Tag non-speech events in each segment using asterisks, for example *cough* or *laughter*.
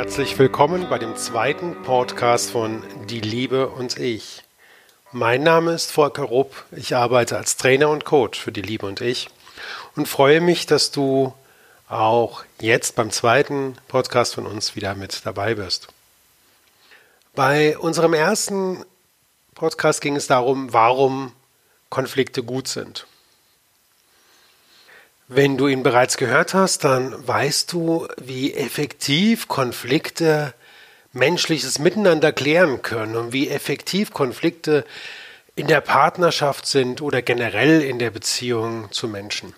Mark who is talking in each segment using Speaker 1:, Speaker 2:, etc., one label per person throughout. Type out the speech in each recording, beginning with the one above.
Speaker 1: Herzlich willkommen bei dem zweiten Podcast von Die Liebe und ich. Mein Name ist Volker Rupp, ich arbeite als Trainer und Coach für Die Liebe und ich und freue mich, dass du auch jetzt beim zweiten Podcast von uns wieder mit dabei bist. Bei unserem ersten Podcast ging es darum, warum Konflikte gut sind. Wenn du ihn bereits gehört hast, dann weißt du, wie effektiv Konflikte menschliches Miteinander klären können und wie effektiv Konflikte in der Partnerschaft sind oder generell in der Beziehung zu Menschen.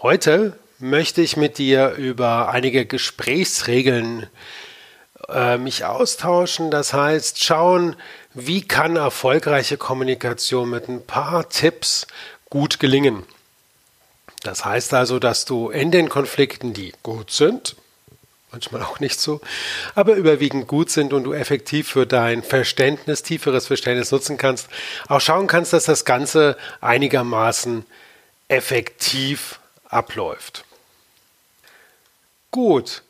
Speaker 1: Heute möchte ich mit dir über einige Gesprächsregeln äh, mich austauschen. Das heißt, schauen, wie kann erfolgreiche Kommunikation mit ein paar Tipps gut gelingen. Das heißt also, dass du in den Konflikten, die gut sind, manchmal auch nicht so, aber überwiegend gut sind und du effektiv für dein Verständnis, tieferes Verständnis nutzen kannst, auch schauen kannst, dass das Ganze einigermaßen effektiv abläuft. Gut.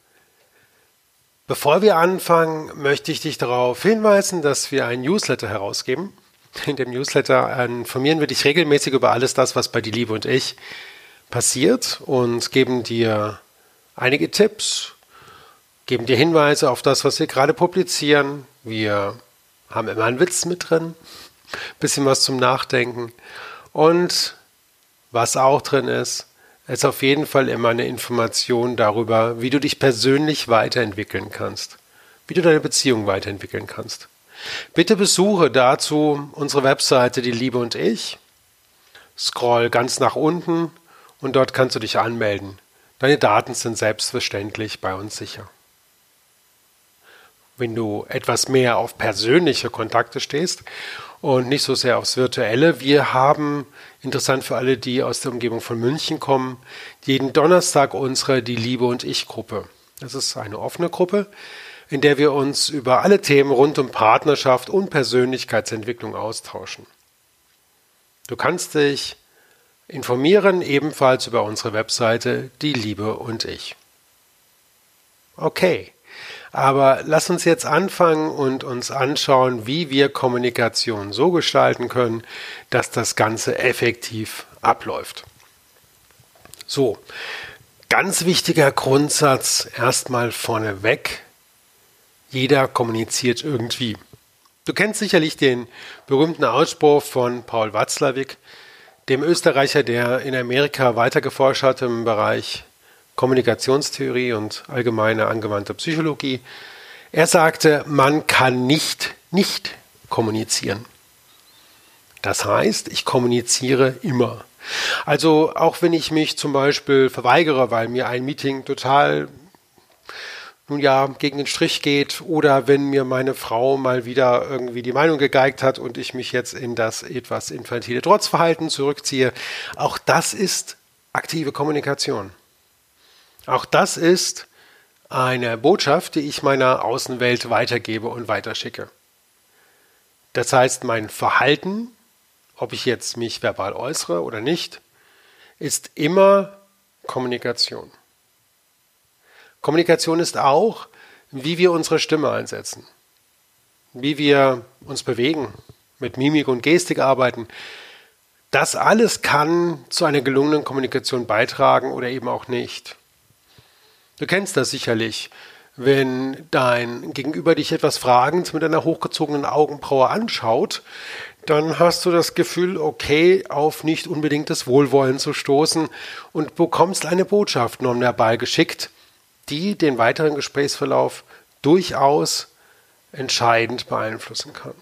Speaker 1: Bevor wir anfangen, möchte ich dich darauf hinweisen, dass wir ein Newsletter herausgeben. In dem Newsletter informieren wir dich regelmäßig über alles das, was bei Die Liebe und ich passiert und geben dir einige Tipps, geben dir Hinweise auf das, was wir gerade publizieren. Wir haben immer einen Witz mit drin, bisschen was zum Nachdenken und was auch drin ist, ist auf jeden Fall immer eine Information darüber, wie du dich persönlich weiterentwickeln kannst, wie du deine Beziehung weiterentwickeln kannst. Bitte besuche dazu unsere Webseite Die Liebe und ich. Scroll ganz nach unten und dort kannst du dich anmelden. Deine Daten sind selbstverständlich bei uns sicher. Wenn du etwas mehr auf persönliche Kontakte stehst und nicht so sehr aufs Virtuelle, wir haben, interessant für alle, die aus der Umgebung von München kommen, jeden Donnerstag unsere Die Liebe und Ich Gruppe. Das ist eine offene Gruppe, in der wir uns über alle Themen rund um Partnerschaft und Persönlichkeitsentwicklung austauschen. Du kannst dich informieren ebenfalls über unsere Webseite Die Liebe und ich. Okay, aber lass uns jetzt anfangen und uns anschauen, wie wir Kommunikation so gestalten können, dass das Ganze effektiv abläuft. So, ganz wichtiger Grundsatz erstmal vorneweg. Jeder kommuniziert irgendwie. Du kennst sicherlich den berühmten Ausspruch von Paul Watzlawick, dem Österreicher, der in Amerika weitergeforscht hat im Bereich Kommunikationstheorie und allgemeine angewandte Psychologie. Er sagte, man kann nicht nicht kommunizieren. Das heißt, ich kommuniziere immer. Also auch wenn ich mich zum Beispiel verweigere, weil mir ein Meeting total nun ja, gegen den Strich geht oder wenn mir meine Frau mal wieder irgendwie die Meinung gegeigt hat und ich mich jetzt in das etwas infantile Trotzverhalten zurückziehe. Auch das ist aktive Kommunikation. Auch das ist eine Botschaft, die ich meiner Außenwelt weitergebe und weiterschicke. Das heißt, mein Verhalten, ob ich jetzt mich verbal äußere oder nicht, ist immer Kommunikation. Kommunikation ist auch, wie wir unsere Stimme einsetzen, wie wir uns bewegen, mit Mimik und Gestik arbeiten. Das alles kann zu einer gelungenen Kommunikation beitragen oder eben auch nicht. Du kennst das sicherlich, wenn dein Gegenüber dich etwas fragend mit einer hochgezogenen Augenbraue anschaut, dann hast du das Gefühl, okay, auf nicht unbedingtes Wohlwollen zu stoßen und bekommst eine Botschaft nur dabei geschickt, die den weiteren Gesprächsverlauf durchaus entscheidend beeinflussen kann.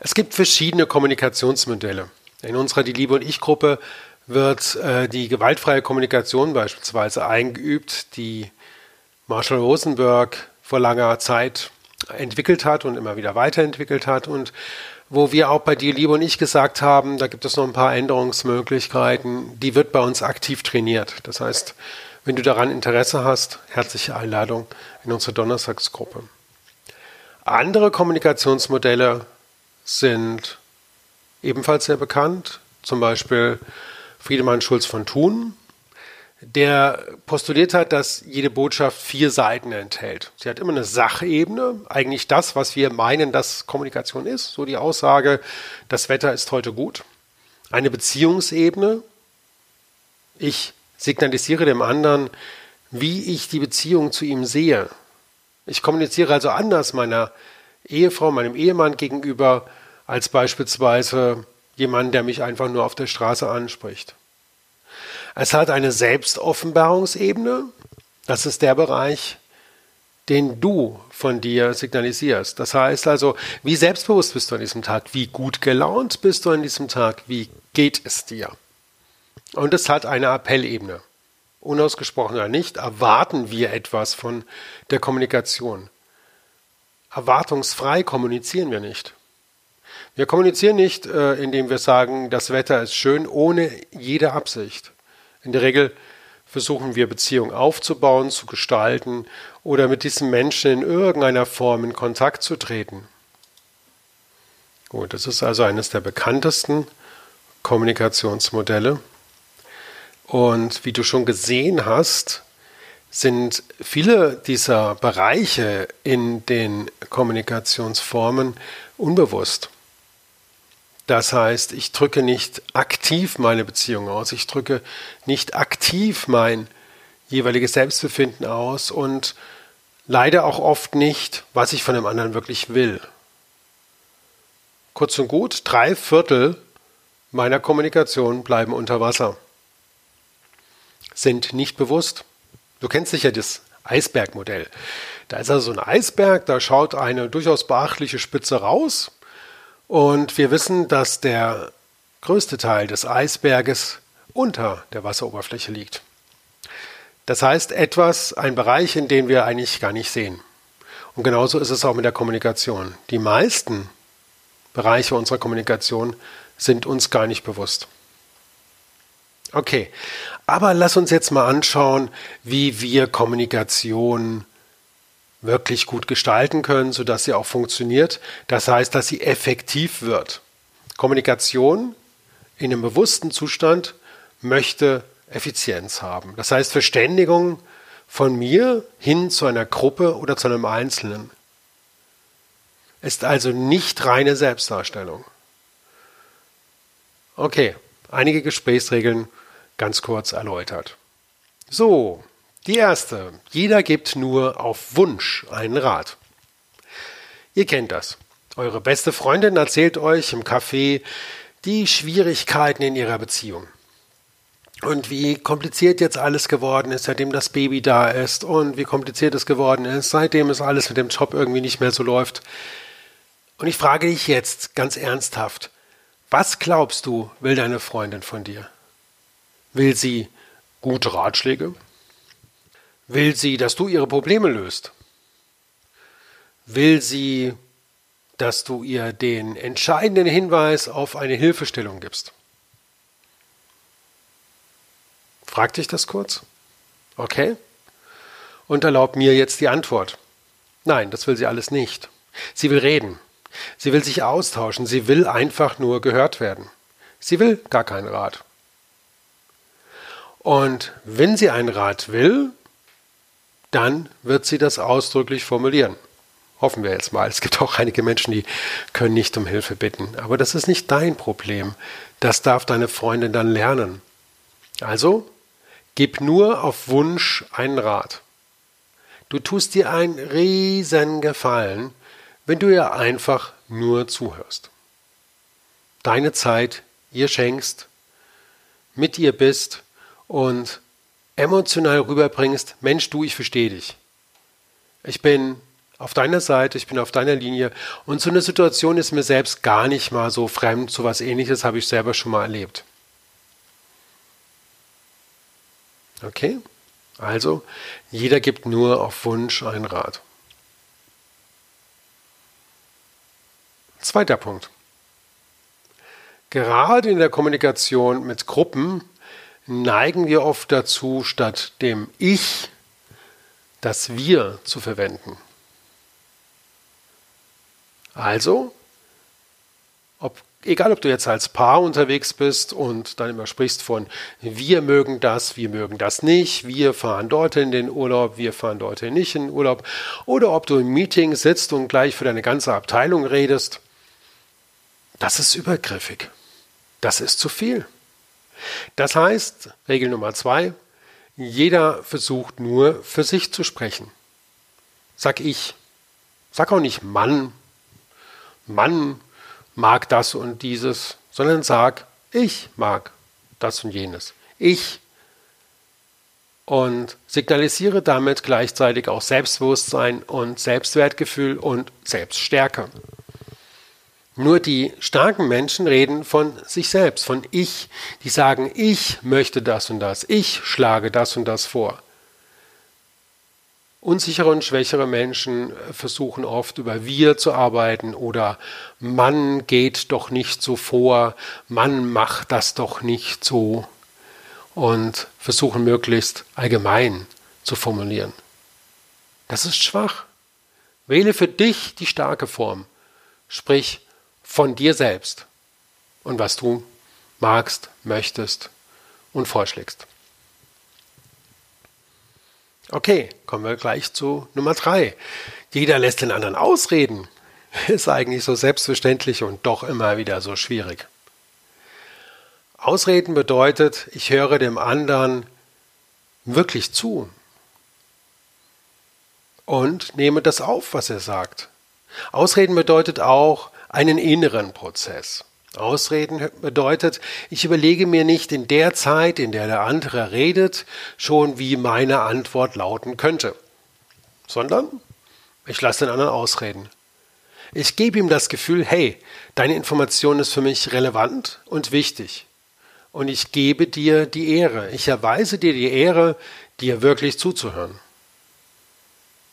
Speaker 1: Es gibt verschiedene Kommunikationsmodelle. In unserer Die Liebe und Ich-Gruppe wird äh, die gewaltfreie Kommunikation beispielsweise eingeübt, die Marshall Rosenberg vor langer Zeit entwickelt hat und immer wieder weiterentwickelt hat und wo wir auch bei dir, Liebe und ich gesagt haben, da gibt es noch ein paar Änderungsmöglichkeiten, die wird bei uns aktiv trainiert. Das heißt, wenn du daran Interesse hast, herzliche Einladung in unsere Donnerstagsgruppe. Andere Kommunikationsmodelle sind ebenfalls sehr bekannt, zum Beispiel Friedemann Schulz von Thun. Der postuliert hat, dass jede Botschaft vier Seiten enthält. Sie hat immer eine Sachebene, eigentlich das, was wir meinen, dass Kommunikation ist, so die Aussage, das Wetter ist heute gut. Eine Beziehungsebene, ich signalisiere dem anderen, wie ich die Beziehung zu ihm sehe. Ich kommuniziere also anders meiner Ehefrau, meinem Ehemann gegenüber, als beispielsweise jemand, der mich einfach nur auf der Straße anspricht. Es hat eine Selbstoffenbarungsebene. Das ist der Bereich, den du von dir signalisierst. Das heißt also, wie selbstbewusst bist du an diesem Tag? Wie gut gelaunt bist du an diesem Tag? Wie geht es dir? Und es hat eine Appellebene. Unausgesprochen oder nicht, erwarten wir etwas von der Kommunikation. Erwartungsfrei kommunizieren wir nicht. Wir kommunizieren nicht, äh, indem wir sagen, das Wetter ist schön, ohne jede Absicht. In der Regel versuchen wir Beziehungen aufzubauen, zu gestalten oder mit diesem Menschen in irgendeiner Form in Kontakt zu treten. Gut, das ist also eines der bekanntesten Kommunikationsmodelle. Und wie du schon gesehen hast, sind viele dieser Bereiche in den Kommunikationsformen unbewusst. Das heißt, ich drücke nicht aktiv meine Beziehung aus, ich drücke nicht aktiv mein jeweiliges Selbstbefinden aus und leider auch oft nicht, was ich von dem anderen wirklich will. Kurz und gut, drei Viertel meiner Kommunikation bleiben unter Wasser, sind nicht bewusst. Du kennst sicher das Eisbergmodell. Da ist also ein Eisberg, da schaut eine durchaus beachtliche Spitze raus und wir wissen, dass der größte Teil des Eisberges unter der Wasseroberfläche liegt. Das heißt etwas, ein Bereich, in den wir eigentlich gar nicht sehen. Und genauso ist es auch mit der Kommunikation. Die meisten Bereiche unserer Kommunikation sind uns gar nicht bewusst. Okay, aber lass uns jetzt mal anschauen, wie wir Kommunikation wirklich gut gestalten können, sodass sie auch funktioniert. Das heißt, dass sie effektiv wird. Kommunikation in einem bewussten Zustand möchte Effizienz haben. Das heißt Verständigung von mir hin zu einer Gruppe oder zu einem Einzelnen. Ist also nicht reine Selbstdarstellung. Okay, einige Gesprächsregeln ganz kurz erläutert. So, die erste. Jeder gibt nur auf Wunsch einen Rat. Ihr kennt das. Eure beste Freundin erzählt euch im Café die Schwierigkeiten in ihrer Beziehung. Und wie kompliziert jetzt alles geworden ist, seitdem das Baby da ist und wie kompliziert es geworden ist, seitdem es alles mit dem Job irgendwie nicht mehr so läuft. Und ich frage dich jetzt ganz ernsthaft, was glaubst du, will deine Freundin von dir? Will sie gute Ratschläge? Will sie, dass du ihre Probleme löst? Will sie, dass du ihr den entscheidenden Hinweis auf eine Hilfestellung gibst? Frag dich das kurz. Okay? Und erlaub mir jetzt die Antwort. Nein, das will sie alles nicht. Sie will reden. Sie will sich austauschen. Sie will einfach nur gehört werden. Sie will gar keinen Rat. Und wenn sie einen Rat will, dann wird sie das ausdrücklich formulieren. Hoffen wir jetzt mal. Es gibt auch einige Menschen, die können nicht um Hilfe bitten. Aber das ist nicht dein Problem. Das darf deine Freundin dann lernen. Also, gib nur auf Wunsch einen Rat. Du tust dir einen riesen Gefallen, wenn du ihr einfach nur zuhörst. Deine Zeit ihr schenkst, mit ihr bist und emotional rüberbringst, Mensch, du, ich verstehe dich. Ich bin auf deiner Seite, ich bin auf deiner Linie und so eine Situation ist mir selbst gar nicht mal so fremd, so was ähnliches habe ich selber schon mal erlebt. Okay? Also, jeder gibt nur auf Wunsch einen Rat. Zweiter Punkt. Gerade in der Kommunikation mit Gruppen neigen wir oft dazu, statt dem Ich das Wir zu verwenden. Also, Ob, egal, ob du jetzt als Paar unterwegs bist und dann immer sprichst von wir mögen das, wir mögen das nicht, wir fahren dorthin in den Urlaub, wir fahren dorthin nicht in den Urlaub, oder ob du im Meeting sitzt und gleich für deine ganze Abteilung redest, das ist übergriffig. Das ist zu viel. Das heißt, Regel Nummer zwei, jeder versucht nur für sich zu sprechen. Sag ich. Sag auch nicht Mann. Mann mag das und dieses, sondern sag, ich mag das und jenes. Ich. Und signalisiere damit gleichzeitig auch Selbstbewusstsein und Selbstwertgefühl und Selbststärke. Nur die starken Menschen reden von sich selbst, von ich. Die sagen, ich möchte das und das, ich schlage das und das vor. Unsichere und schwächere Menschen versuchen oft über wir zu arbeiten oder Mann geht doch nicht so vor, Mann macht das doch nicht so und versuchen möglichst allgemein zu formulieren. Das ist schwach. Wähle für dich die starke Form. Sprich, von dir selbst und was du magst, möchtest und vorschlägst. Okay, kommen wir gleich zu Nummer drei. Jeder lässt den anderen ausreden. *laughs* Ist eigentlich so selbstverständlich und doch immer wieder so schwierig. Ausreden bedeutet, ich höre dem anderen wirklich zu und nehme das auf, was er sagt. Ausreden bedeutet auch, einen inneren Prozess. Ausreden bedeutet, ich überlege mir nicht in der Zeit, in der der andere redet, schon wie meine Antwort lauten könnte, sondern ich lasse den anderen ausreden. Ich gebe ihm das Gefühl, hey, deine Information ist für mich relevant und wichtig. Und ich gebe dir die Ehre. Ich erweise dir die Ehre, dir wirklich zuzuhören.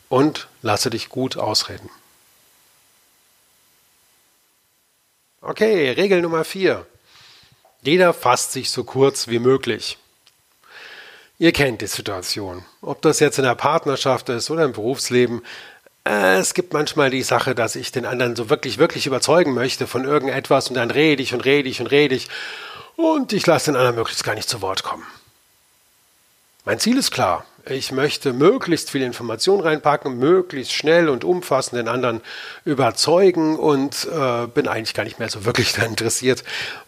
Speaker 1: Und lasse dich gut ausreden. Okay, Regel Nummer vier. Jeder fasst sich so kurz wie möglich. Ihr kennt die Situation. Ob das jetzt in der Partnerschaft ist oder im Berufsleben. Äh, es gibt manchmal die Sache, dass ich den anderen so wirklich, wirklich überzeugen möchte von irgendetwas und dann rede ich und rede ich und rede ich und ich lasse den anderen möglichst gar nicht zu Wort kommen. Mein Ziel ist klar. Ich möchte möglichst viel Information reinpacken, möglichst schnell und umfassend den anderen überzeugen und äh, bin eigentlich gar nicht mehr so wirklich *laughs* daran interessiert,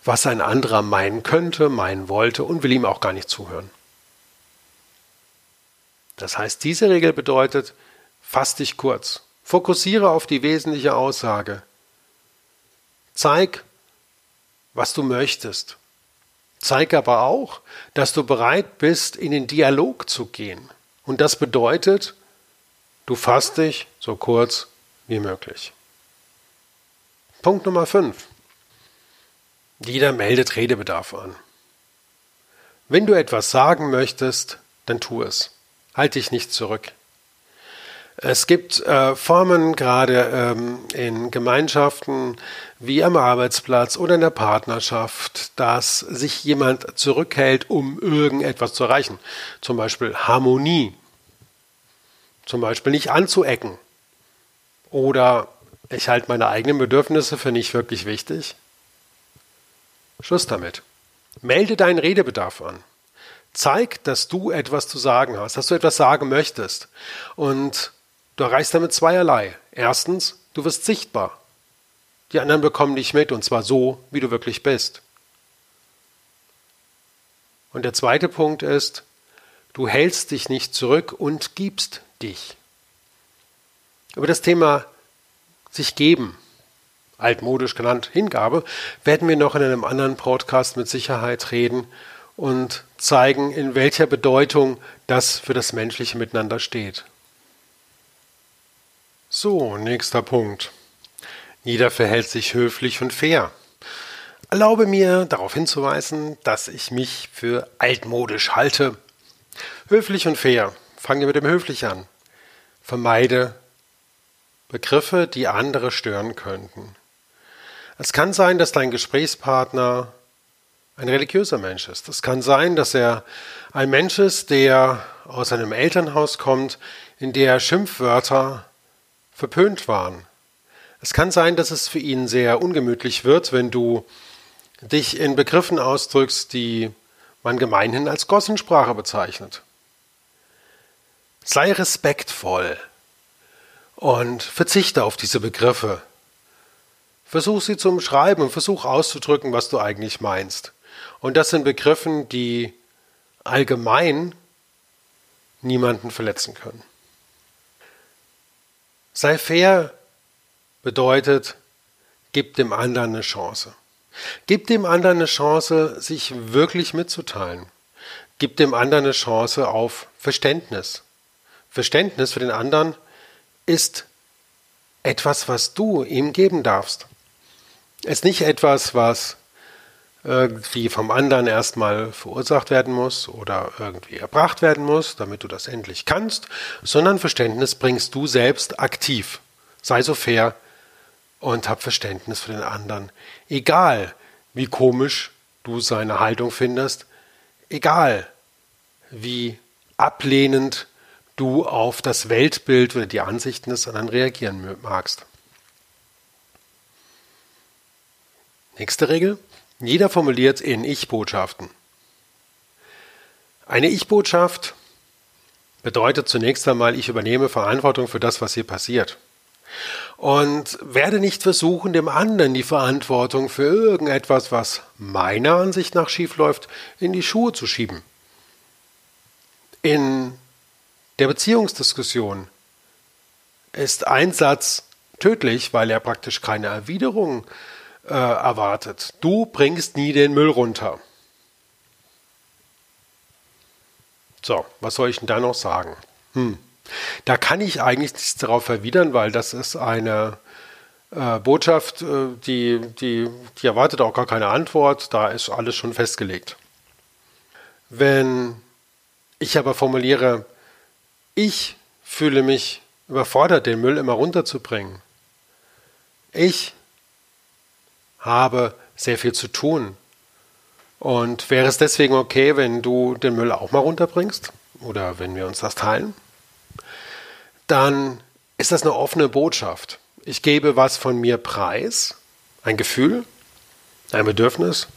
Speaker 1: was ein anderer meinen könnte, meinen wollte und will ihm auch gar nicht zuhören. Das heißt, diese Regel bedeutet, fass dich kurz, fokussiere auf die wesentliche Aussage, zeig, was du möchtest, Zeig aber auch, dass du bereit bist, in den Dialog zu gehen. Und das bedeutet, du fasst dich so kurz wie möglich. Punkt Nummer 5. Jeder meldet Redebedarf an. Wenn du etwas sagen möchtest, dann tu es. Halt dich nicht zurück. Es gibt äh, Formen, gerade ähm, in Gemeinschaften wie am Arbeitsplatz oder in der Partnerschaft, dass sich jemand zurückhält, um irgendetwas zu erreichen. Zum Beispiel Harmonie. Zum Beispiel nicht anzuecken. Oder ich halte meine eigenen Bedürfnisse für nicht wirklich wichtig. Schluss damit. Melde deinen Redebedarf an. Zeig, dass du etwas zu sagen hast, dass du etwas sagen möchtest. Und Du erreichst damit zweierlei. Erstens, du wirst sichtbar. Die anderen bekommen dich mit, und zwar so, wie du wirklich bist. Und der zweite Punkt ist, du hältst dich nicht zurück und gibst dich. Über das Thema sich geben, altmodisch genannt Hingabe, werden wir noch in einem anderen Podcast mit Sicherheit reden und zeigen, in welcher Bedeutung das für das menschliche Miteinander steht. So, nächster Punkt. Jeder verhält sich höflich und fair. Erlaube mir darauf hinzuweisen, dass ich mich für altmodisch halte. Höflich und fair. Fange mit dem höflich an. Vermeide Begriffe, die andere stören könnten. Es kann sein, dass dein Gesprächspartner ein religiöser Mensch ist. Es kann sein, dass er ein Mensch ist, der aus einem Elternhaus kommt, in der Schimpfwörter verpönt waren. Es kann sein, dass es für ihn sehr ungemütlich wird, wenn du dich in Begriffen ausdrückst, die man gemeinhin als Gossensprache bezeichnet. Sei respektvoll und verzichte auf diese Begriffe. Versuch sie zu umschreiben und versuch auszudrücken, was du eigentlich meinst. Und das sind Begriffen, die allgemein niemanden verletzen können. Sei fair bedeutet, gib dem anderen eine Chance. Gib dem anderen eine Chance, sich wirklich mitzuteilen. Gib dem anderen eine Chance auf Verständnis. Verständnis für den anderen ist etwas, was du ihm geben darfst. Es ist nicht etwas, was irgendwie vom anderen erstmal verursacht werden muss oder irgendwie erbracht werden muss, damit du das endlich kannst, sondern Verständnis bringst du selbst aktiv. Sei so fair und hab Verständnis für den anderen. Egal, wie komisch du seine Haltung findest, egal, wie ablehnend du auf das Weltbild oder die Ansichten des anderen reagieren magst. Nächste Regel. Jeder formuliert in Ich-Botschaften. Eine Ich-Botschaft bedeutet zunächst einmal, ich übernehme Verantwortung für das, was hier passiert. Und werde nicht versuchen, dem anderen die Verantwortung für irgendetwas, was meiner Ansicht nach schiefläuft, in die Schuhe zu schieben. In der Beziehungsdiskussion ist ein Satz tödlich, weil er praktisch keine Erwiderung äh, erwartet. Du bringst nie den Müll runter. So, was soll ich denn da noch sagen? Hm. Da kann ich eigentlich nichts darauf erwidern, weil das ist eine äh, Botschaft, äh, die, die, die erwartet auch gar keine Antwort. Da ist alles schon festgelegt. Wenn ich aber formuliere, ich fühle mich überfordert, den Müll immer runterzubringen. Ich habe sehr viel zu tun. Und wäre es deswegen okay, wenn du den Müll auch mal runterbringst? Oder wenn wir uns das teilen? Dann ist das eine offene Botschaft. Ich gebe was von mir preis, ein Gefühl, ein Bedürfnis.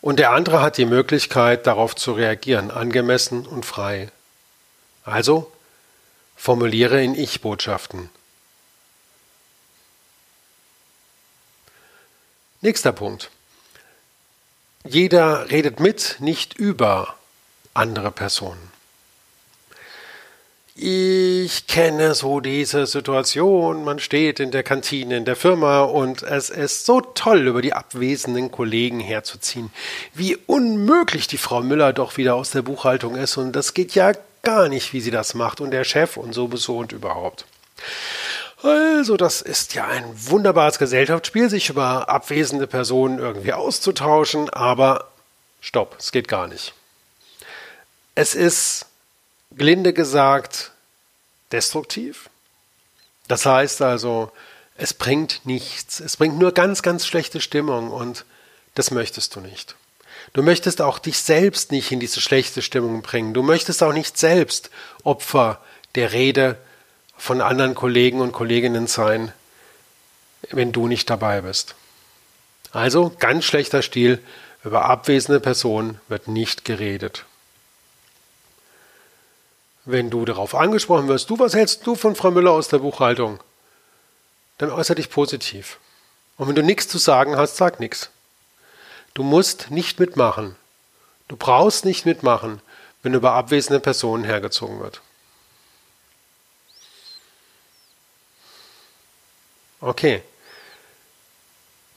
Speaker 1: Und der andere hat die Möglichkeit, darauf zu reagieren, angemessen und frei. Also formuliere in Ich-Botschaften. Nächster Punkt. Jeder redet mit, nicht über andere Personen. Ich kenne so diese Situation, man steht in der Kantine in der Firma und es ist so toll, über die abwesenden Kollegen herzuziehen. Wie unmöglich die Frau Müller doch wieder aus der Buchhaltung ist und das geht ja gar nicht, wie sie das macht und der Chef und sowieso und überhaupt. Also, das ist ja ein wunderbares Gesellschaftsspiel, sich über abwesende Personen irgendwie auszutauschen, aber stopp, es geht gar nicht. Es ist, gelinde gesagt, destruktiv. Das heißt also, es bringt nichts. Es bringt nur ganz, ganz schlechte Stimmung und das möchtest du nicht. Du möchtest auch dich selbst nicht in diese schlechte Stimmung bringen. Du möchtest auch nicht selbst Opfer der Rede von anderen Kollegen und Kolleginnen sein, wenn du nicht dabei bist. Also ganz schlechter Stil, über abwesende Personen wird nicht geredet. Wenn du darauf angesprochen wirst, du, was hältst du von Frau Müller aus der Buchhaltung? Dann äußere dich positiv. Und wenn du nichts zu sagen hast, sag nichts. Du musst nicht mitmachen. Du brauchst nicht mitmachen, wenn über abwesende Personen hergezogen wird. Okay.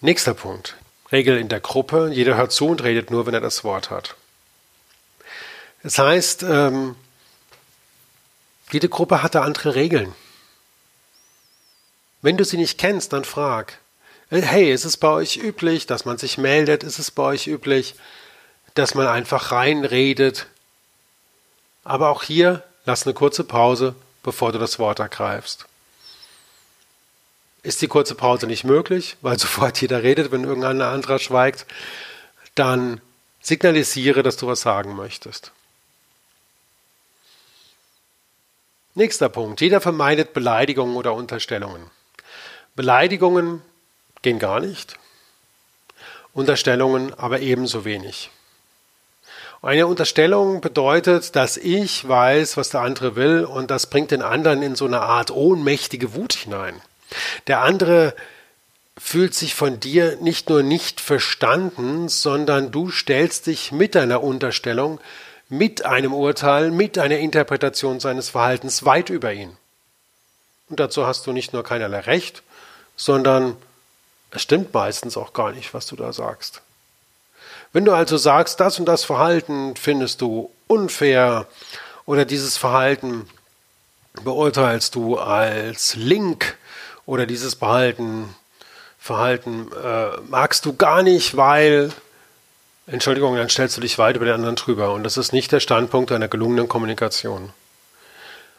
Speaker 1: Nächster Punkt. Regel in der Gruppe. Jeder hört zu und redet nur, wenn er das Wort hat. Das heißt, ähm, jede Gruppe hat da andere Regeln. Wenn du sie nicht kennst, dann frag. Hey, ist es bei euch üblich, dass man sich meldet? Ist es bei euch üblich, dass man einfach reinredet? Aber auch hier lass eine kurze Pause, bevor du das Wort ergreifst. Ist die kurze Pause nicht möglich, weil *laughs* sofort jeder redet, wenn irgendein anderer schweigt, dann signalisiere, dass du was sagen möchtest. Nächster Punkt. Jeder vermeidet Beleidigungen oder Unterstellungen. Beleidigungen gehen gar nicht. Unterstellungen aber ebenso wenig. Eine Unterstellung bedeutet, dass ich weiß, was der andere will und das bringt den anderen in so eine Art ohnmächtige Wut hinein. Der andere fühlt sich von dir nicht nur nicht verstanden, sondern du stellst dich mit deiner Unterstellung, mit einem Urteil, mit einer Interpretation seines Verhaltens weit über ihn. Und dazu hast du nicht nur keinerlei Recht, sondern es stimmt meistens auch gar nicht, was du da sagst. Wenn du also sagst, das und das Verhalten findest du unfair oder dieses Verhalten beurteilst du als Link oder dieses Verhalten, Verhalten äh, magst du gar nicht, weil Entschuldigung, dann stellst du dich weit über den anderen drüber und das ist nicht der Standpunkt einer gelungenen Kommunikation.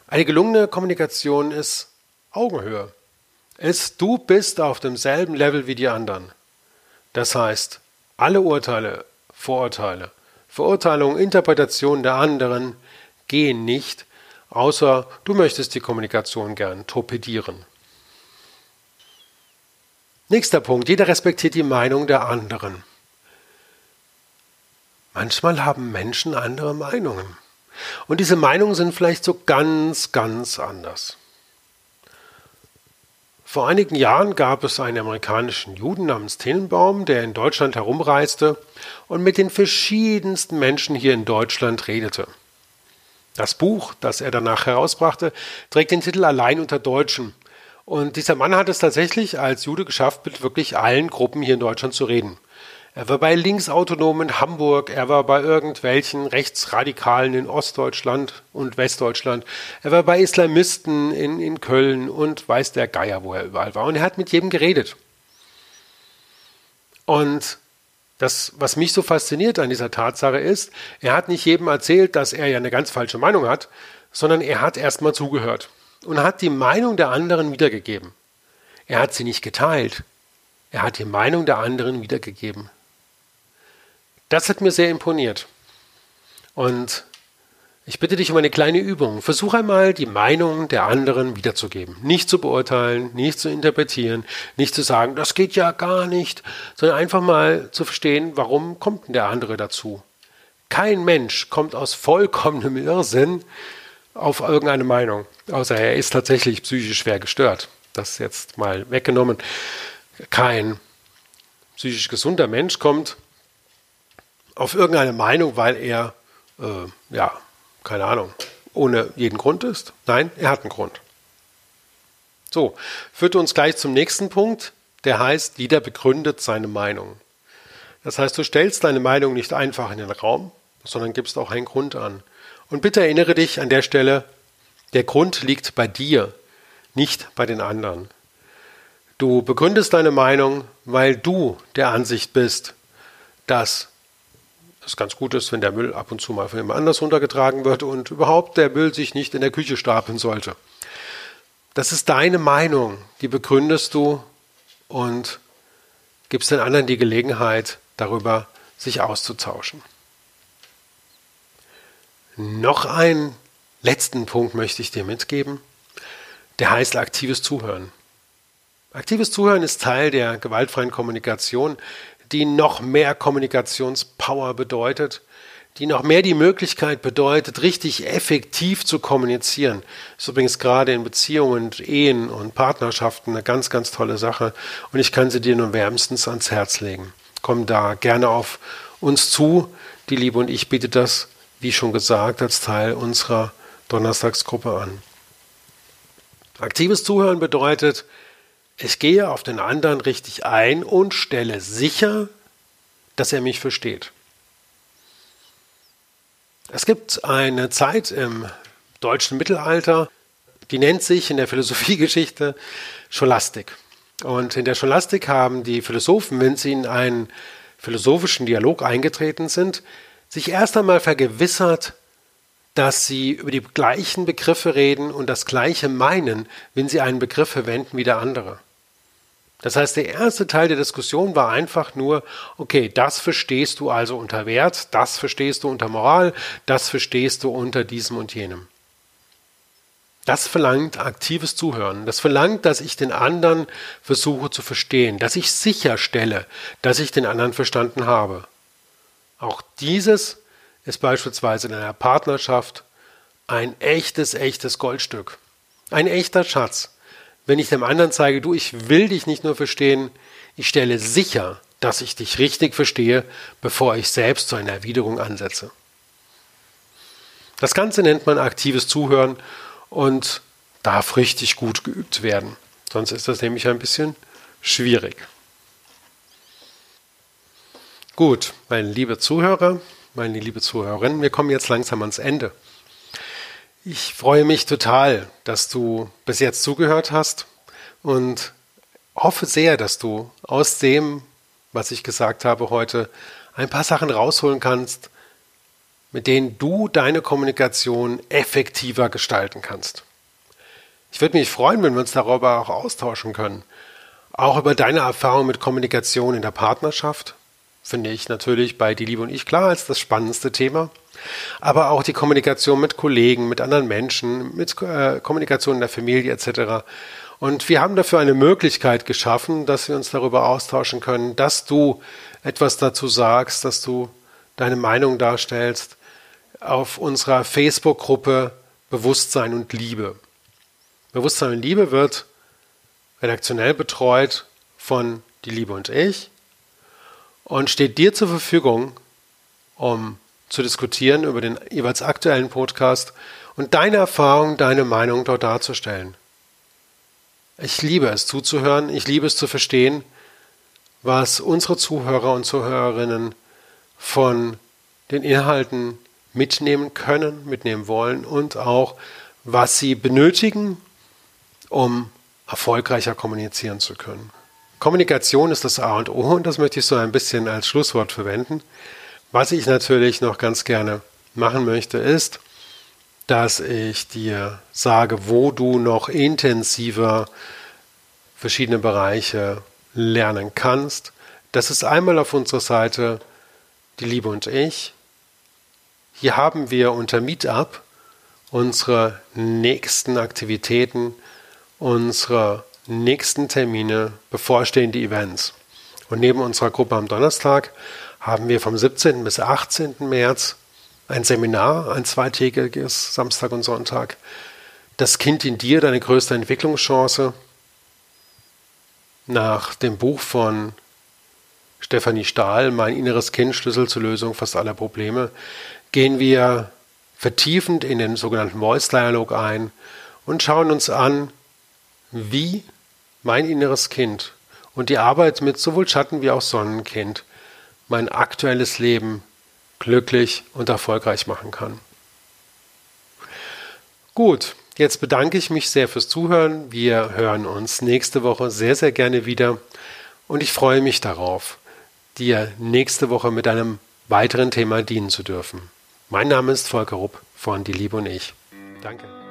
Speaker 1: Eine gelungene Kommunikation ist Augenhöhe. Ist, du bist auf demselben Level wie die anderen. Das heißt, alle Urteile, Vorurteile, Verurteilungen, Interpretationen der anderen gehen nicht, außer du möchtest die Kommunikation gern torpedieren. Nächster Punkt. Jeder respektiert die Meinung der anderen. Manchmal haben Menschen andere Meinungen. Und diese Meinungen sind vielleicht so ganz, ganz anders. Vor einigen Jahren gab es einen amerikanischen Juden namens Tenenbaum, der in Deutschland herumreiste und mit den verschiedensten Menschen hier in Deutschland redete. Das Buch, das er danach herausbrachte, trägt den Titel Allein unter Deutschen. Und dieser Mann hat es tatsächlich als Jude geschafft, mit wirklich allen Gruppen hier in Deutschland zu reden. Er war bei Linksautonomen in Hamburg, er war bei irgendwelchen Rechtsradikalen in Ostdeutschland und Westdeutschland, er war bei Islamisten in, in Köln und weiß der Geier, wo er überall war. Und er hat mit jedem geredet. Und das, was mich so fasziniert an dieser Tatsache ist, er hat nicht jedem erzählt, dass er ja eine ganz falsche Meinung hat, sondern er hat erstmal zugehört und hat die Meinung der anderen wiedergegeben. Er hat sie nicht geteilt. Er hat die Meinung der anderen wiedergegeben. Das hat mir sehr imponiert. Und ich bitte dich um eine kleine Übung. Versuch einmal, die Meinung der anderen wiederzugeben. Nicht zu beurteilen, nicht zu interpretieren, nicht zu sagen, das geht ja gar nicht, sondern einfach mal zu verstehen, warum kommt denn der andere dazu. Kein Mensch kommt aus vollkommenem Irrsinn auf irgendeine Meinung, außer er ist tatsächlich psychisch schwer gestört. Das jetzt mal weggenommen. Kein psychisch gesunder Mensch kommt auf irgendeine Meinung, weil er, äh, ja, keine Ahnung, ohne jeden Grund ist. Nein, er hat einen Grund. So, führt uns gleich zum nächsten Punkt, der heißt, jeder begründet seine Meinung. Das heißt, du stellst deine Meinung nicht einfach in den Raum, sondern gibst auch einen Grund an. Und bitte erinnere dich an der Stelle, der Grund liegt bei dir, nicht bei den anderen. Du begründest deine Meinung, weil du der Ansicht bist, dass es ganz gut ist, wenn der Müll ab und zu mal von jemand anders runtergetragen wird und überhaupt der Müll sich nicht in der Küche stapeln sollte. Das ist deine Meinung, die begründest du und gibst den anderen die Gelegenheit, darüber sich auszutauschen. Noch einen letzten Punkt möchte ich dir mitgeben, der heißt aktives Zuhören. Aktives Zuhören ist Teil der gewaltfreien Kommunikation, die noch mehr Kommunikationspower bedeutet, die noch mehr die Möglichkeit bedeutet, richtig effektiv zu kommunizieren. Ist übrigens gerade in Beziehungen, Ehen und Partnerschaften eine ganz, ganz tolle Sache und ich kann sie dir nur wärmstens ans Herz legen. Komm da gerne auf uns zu. Die Liebe und ich biete das, wie schon gesagt, als Teil unserer Donnerstagsgruppe an. Aktives Zuhören bedeutet, ich gehe auf den anderen richtig ein und stelle sicher, dass er mich versteht. Es gibt eine Zeit im deutschen Mittelalter, die nennt sich in der Philosophiegeschichte Scholastik. Und in der Scholastik haben die Philosophen, wenn sie in einen philosophischen Dialog eingetreten sind, sich erst einmal vergewissert, dass sie über die gleichen Begriffe reden und das Gleiche meinen, wenn sie einen Begriff verwenden wie der andere. Das heißt, der erste Teil der Diskussion war einfach nur, okay, das verstehst du also unter Wert, das verstehst du unter Moral, das verstehst du unter diesem und jenem. Das verlangt aktives Zuhören. Das verlangt, dass ich den anderen versuche zu verstehen, dass ich sicherstelle, dass ich den anderen verstanden habe. Auch dieses ist beispielsweise in einer Partnerschaft ein echtes, echtes Goldstück. Ein echter Schatz. Wenn ich dem anderen zeige, du, ich will dich nicht nur verstehen, ich stelle sicher, dass ich dich richtig verstehe, bevor ich selbst zu einer Erwiderung ansetze. Das Ganze nennt man aktives Zuhören und darf richtig gut geübt werden. Sonst ist das nämlich ein bisschen schwierig. Gut, meine liebe Zuhörer, meine liebe Zuhörerin, wir kommen jetzt langsam ans Ende. Ich freue mich total, dass du bis jetzt zugehört hast und hoffe sehr, dass du aus dem, was ich gesagt habe heute, ein paar Sachen rausholen kannst, mit denen du deine Kommunikation effektiver gestalten kannst. Ich würde mich freuen, wenn wir uns darüber auch austauschen können. Auch über deine Erfahrung mit Kommunikation in der Partnerschaft. Finde ich natürlich bei Die Liebe und ich klar als das spannendste Thema. Aber auch die Kommunikation mit Kollegen, mit anderen Menschen, mit äh, Kommunikation in der Familie etc. Und wir haben dafür eine Möglichkeit geschaffen, dass wir uns darüber austauschen können, dass du etwas dazu sagst, dass du deine Meinung darstellst auf unserer Facebook-Gruppe Bewusstsein und Liebe. Bewusstsein und Liebe wird redaktionell betreut von Die Liebe und ich und steht dir zur Verfügung, um zu diskutieren über den jeweils aktuellen Podcast und deine Erfahrung, deine Meinung dort darzustellen. Ich liebe es zuzuhören, ich liebe es zu verstehen, was unsere Zuhörer und Zuhörerinnen von den Inhalten mitnehmen können, mitnehmen wollen und auch, was sie benötigen, um erfolgreicher kommunizieren zu können. Kommunikation ist das A und O und das möchte ich so ein bisschen als Schlusswort verwenden. Was ich natürlich noch ganz gerne machen möchte, ist, dass ich dir sage, wo du noch intensiver verschiedene Bereiche lernen kannst. Das ist einmal auf unserer Seite die Liebe und ich. Hier haben wir unter Meetup unsere nächsten Aktivitäten, unsere nächsten Termine, bevorstehende Events. Und neben unserer Gruppe am Donnerstag haben wir vom 17. bis 18. März ein Seminar, ein zweitägiges Samstag und Sonntag. Das Kind in dir, deine größte Entwicklungschance. Nach dem Buch von Stefanie Stahl, Mein inneres Kind, Schlüssel zur Lösung fast aller Probleme, gehen wir vertiefend in den sogenannten Voice-Dialog ein und schauen uns an, wie mein inneres Kind und die Arbeit mit sowohl Schatten wie auch Sonnenkind mein aktuelles Leben glücklich und erfolgreich machen kann. Gut, jetzt bedanke ich mich sehr fürs Zuhören. Wir hören uns nächste Woche sehr, sehr gerne wieder und ich freue mich darauf, dir nächste Woche mit einem weiteren Thema dienen zu dürfen. Mein Name ist Volker Rupp von Die Liebe und ich. Danke.